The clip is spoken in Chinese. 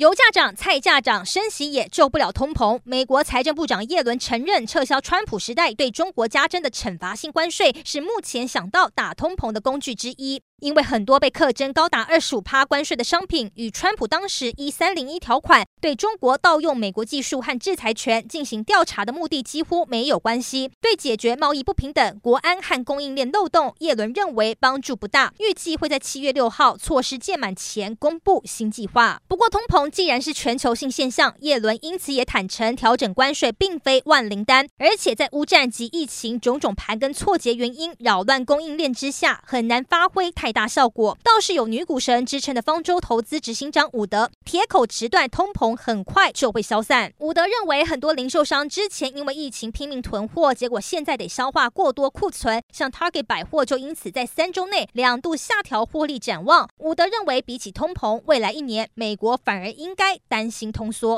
油价涨，菜价涨，升息也救不了通膨。美国财政部长耶伦承认，撤销川普时代对中国加征的惩罚性关税，是目前想到打通膨的工具之一。因为很多被课征高达二十五趴关税的商品，与川普当时一三零一条款对中国盗用美国技术和制裁权进行调查的目的几乎没有关系。对解决贸易不平等、国安和供应链漏洞，耶伦认为帮助不大。预计会在七月六号措施届满前公布新计划。不过，通膨既然是全球性现象，叶伦因此也坦承调整关税并非万灵丹，而且在乌战及疫情种种盘根错节原因扰乱供应链之下，很难发挥太大效果。倒是有女股神之称的方舟投资执行长伍德铁口直断，通膨很快就会消散。伍德认为，很多零售商之前因为疫情拼命囤货，结果现在得消化过多库存，像 Target 百货就因此在三周内两度下调获利展望。伍德认为，比起通膨，未来一年美国反而应该担心通缩。